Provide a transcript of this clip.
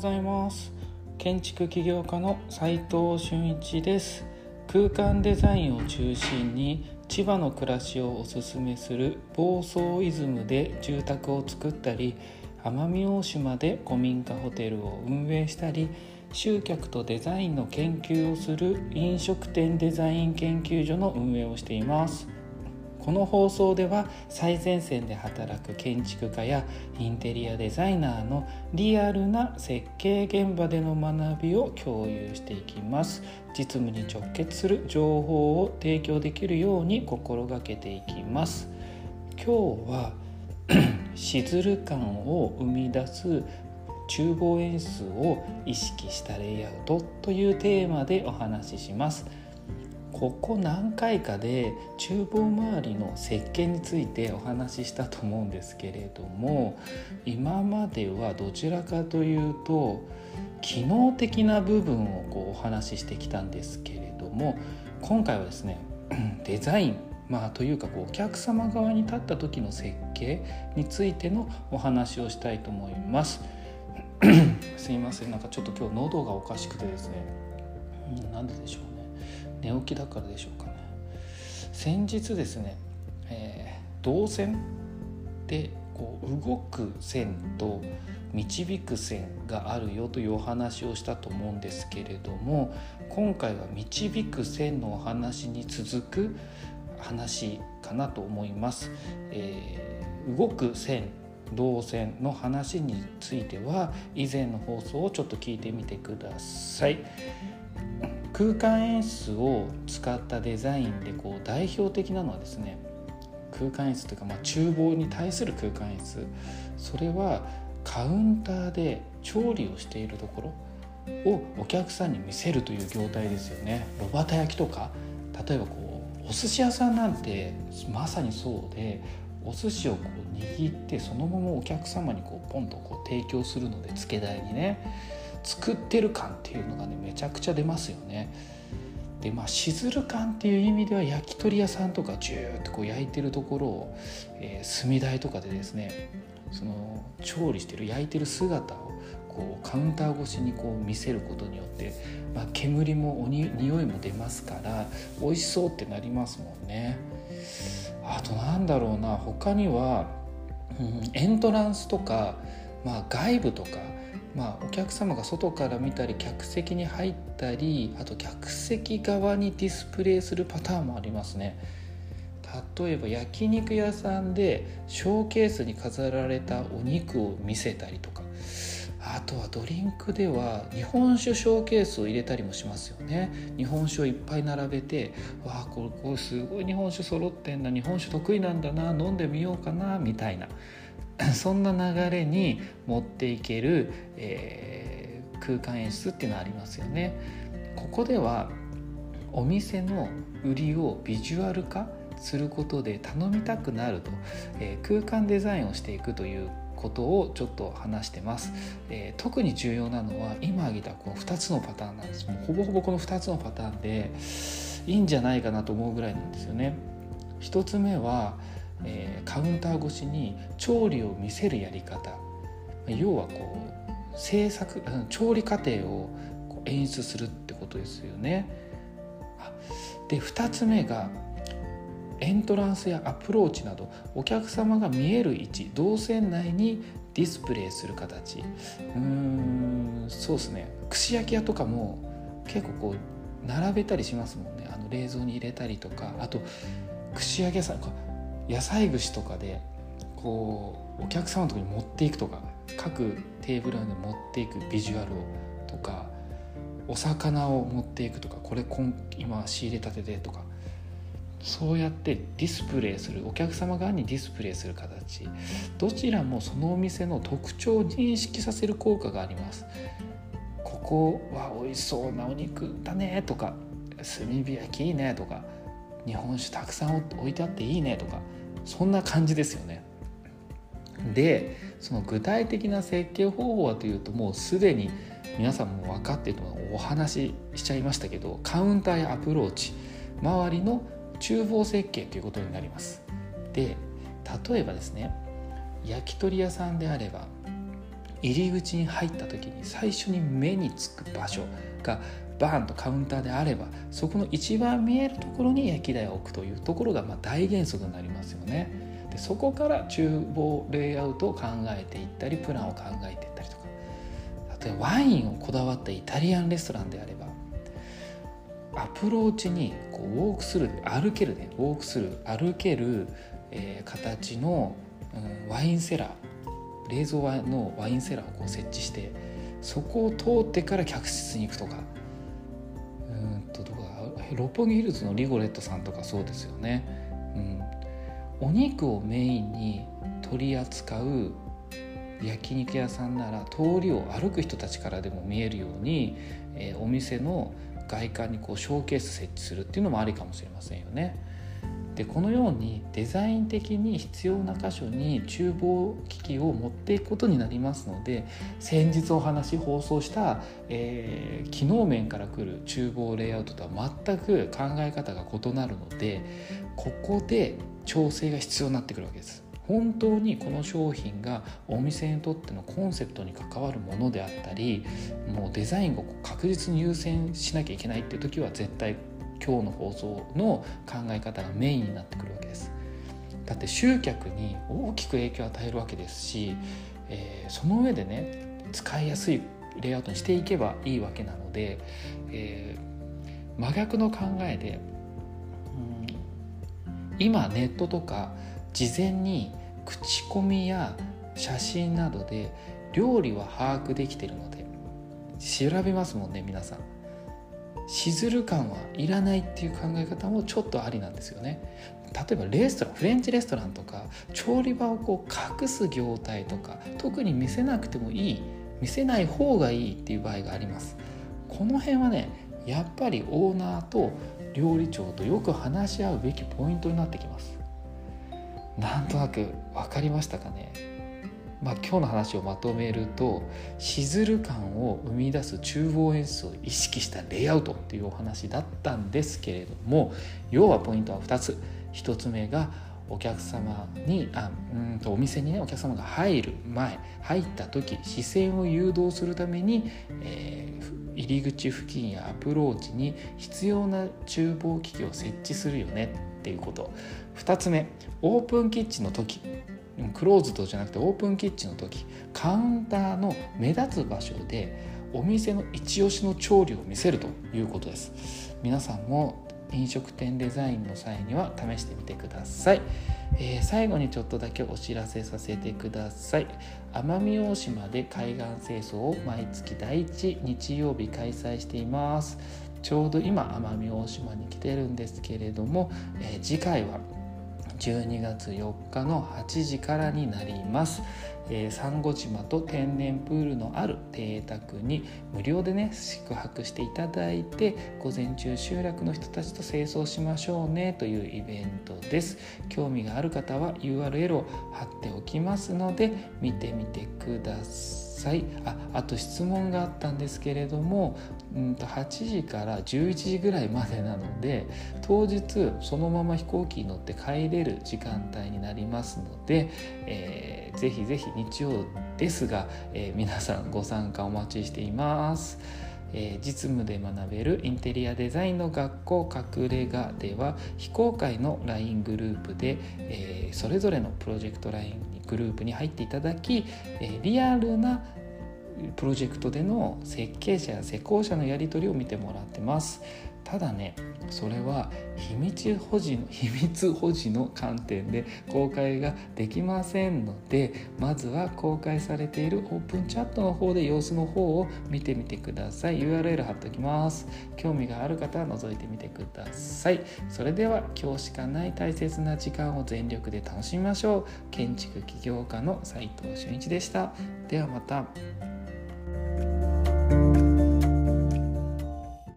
ございます。建築起業家の斉藤俊一です。空間デザインを中心に千葉の暮らしをおすすめする房総イズムで住宅を作ったり奄美大島で古民家ホテルを運営したり集客とデザインの研究をする飲食店デザイン研究所の運営をしています。この放送では最前線で働く建築家やインテリアデザイナーのリアルな設計現場での学びを共有していきます。実務に直結する情報を提供できるように心がけていきます。今日はしずる感を生み出す厨房演出を意識したレイアウトというテーマでお話しします。ここ何回かで厨房周りの設計についてお話ししたと思うんですけれども今まではどちらかというと機能的な部分をこうお話ししてきたんですけれども今回はですね デザインまあというかこうお客様側に立った時の設計についてのお話をしたいと思います。すいませんなんかちょっと今日喉がおかしくてですね、なんででしょう寝起きだからでしょうかね先日ですね、えー、動線でこう動く線と導く線があるよというお話をしたと思うんですけれども今回は導く線のお話に続く話かなと思います。えー、動く線動線の話については以前の放送をちょっと聞いてみてください。空間演出を使ったデザインでこう代表的なのはですね空間演出というか、まあ、厨房に対する空間演出それはカウンターで調理をしているところをお客さんに見せるという業態ですよね。炉端焼きとか例えばこうお寿司屋さんなんてまさにそうでお寿司をこう握ってそのままお客様にこうポンとこう提供するので付け台にね作ってる感っていうのがねめちゃくちゃ出ますよね。でまあしずる感っていう意味では焼き鳥屋さんとかジューッとこう焼いてるところを、えー、炭台とかでですねその調理してる焼いてる姿をこうカウンター越しにこう見せることによって、まあ、煙もおに匂いも出ますから美味しそうってなりますもんね。あとなんだろうな他には、うん、エントランスとか、まあ、外部とかまあ、お客様が外から見たり客席に入ったりあと客席側にディスプレイするパターンもありますね。例えば焼肉屋さんでショーケースに飾られたお肉を見せたりとか。あとはドリンクでは日本酒ショーケースを入れたりもしますよね。日本酒をいっぱい並べてわあこれこれすごい日本酒揃ってんだ日本酒得意なんだな飲んでみようかなみたいな。そんな流れに持っていける、えー、空間演出っていうのはありますよね。ここではお店の売りをビジュアル化することで頼みたくなると、えー、空間デザインをしていくということをちょっと話してます、えー、特に重要なのは今挙げたこの2つのパターンなんです。もうほぼほぼこの2つのパターンでいいんじゃないかなと思うぐらいなんですよね。1つ目はえー、カウンター越しに調理を見せるやり方。要はこう制作調理過程を演出するってことですよね。で2つ目がエントランスやアプローチなどお客様が見える位置動線内にディスプレイする形。うーんそうですね。串焼き屋とかも結構こう並べたりしますもんね。あの冷蔵に入れたりとか。あと串焼き屋さん野菜串とかでこうお客様のとこに持っていくとか各テーブルに持っていくビジュアルをとかお魚を持っていくとかこれ今仕入れたてでとかそうやってディスプレイするお客様側にディスプレイする形。どちらもそのお店の特徴を認識させる効果があります。ここは美味しそうなお肉だねとか炭火焼きいいねとか日本酒たくさん置いてあっていいねとかそんな感じですよね。でその具体的な設計方法はというともうすでに皆さんも分かっているのはお話ししちゃいましたけどカウンターやアプローチ周りの厨房設計ということになります。で例えばですね焼き鳥屋さんであれば入り口に入った時に最初に目につく場所がバーンとカウンターであればそこの一番見えるところに焼き台を置くというところがま大原則になりますよね。でそこから厨房レイアウトを考えていったりプランを考えていったりとか例えばワインをこだわったイタリアンレストランであればアプローチにこうウォークスルー歩けるねウォークスルー歩ける、えー、形の、うん、ワインセラー冷蔵のワインセラーをこう設置してそこを通ってから客室に行くとか六本木ヒルズのリゴレットさんとかそうですよね、うん、お肉をメインに取り扱う焼肉屋さんなら通りを歩く人たちからでも見えるように、えー、お店の外観にこうショーケース設置するっていうのもありかもしれませんよね。でこのようにデザイン的に必要な箇所に厨房機器を持っていくことになりますので先日お話放送した、えー、機能面からくる厨房レイアウトとは全く考え方が異なるのでここで調整が必要になってくるわけです。本当にこの商品がお店にとってのコンセプトに関わるものであったりもうデザインを確実に優先しなきゃいけないっていう時は絶対今日の放送の考え方がメインになってくるわけです。だって集客に大きく影響を与えるわけですし、えー、その上でね使いやすいレイアウトにしていけばいいわけなので、えー、真逆の考えで、うん、今ネットとか事前に口コミや写真などで料理は把握できてるので調べますもんね皆さん。しずる感はいらないっていう考え方もちょっとありなんですよね。例えばレストランフレンチレストランとか調理場をこう隠す業態とか特に見せなくてもいい見せない方がいいっていう場合があります。この辺はねやっぱりオーナーと料理長とよく話し合うべきポイントになってきます。なんとなく分かりましたかね？まあ、今日の話をまとめるとしずる感を生み出す厨房演出を意識したレイアウトっていうお話だったんですけれども要はポイントは2つ。1つ目がお客様にあうんとお店にねお客様が入る前入った時視線を誘導するために、えー、入り口付近やアプローチに必要な厨房機器を設置するよねっていうこと。2つ目オープンキッチンの時。クローズドじゃなくてオープンキッチンの時カウンターの目立つ場所でお店の一押しの調理を見せるということです。皆さんも飲食店デザインの際には試してみてください、えー、最後にちょっとだけお知らせさせてください。奄美大島で海岸清掃を毎月第1日曜日開催しています。ちょうど今奄美大島に来てるんですけれども、えー、次回は12月4日の8時からになります。えー、サンゴ島と天然プールのある邸宅に無料でね宿泊していただいて午前中集落の人たちと清掃しましょうねというイベントです興味がある方は URL を貼っておきますので見てみてくださいさいああと質問があったんですけれども、うんと8時から11時ぐらいまでなので当日そのまま飛行機に乗って帰れる時間帯になりますので、えー、ぜひぜひ日曜ですが、えー、皆さんご参加お待ちしています。えー、実務で学べるインテリアデザインの学校隠れ家では非公開の LINE グループで、えー、それぞれのプロジェクト LINE グループに入っていただき、えー、リアルなプロジェクトでの設計者や施工者のやり取りを見てもらってます。ただねそれは秘密保持の 秘密保持の観点で公開ができませんのでまずは公開されているオープンチャットの方で様子の方を見てみてください。URL 貼っておきます。興味がある方は覗いてみてください。それでは今日しかない大切な時間を全力で楽しみましょう。建築起業家の斉藤俊一でした。ではまた。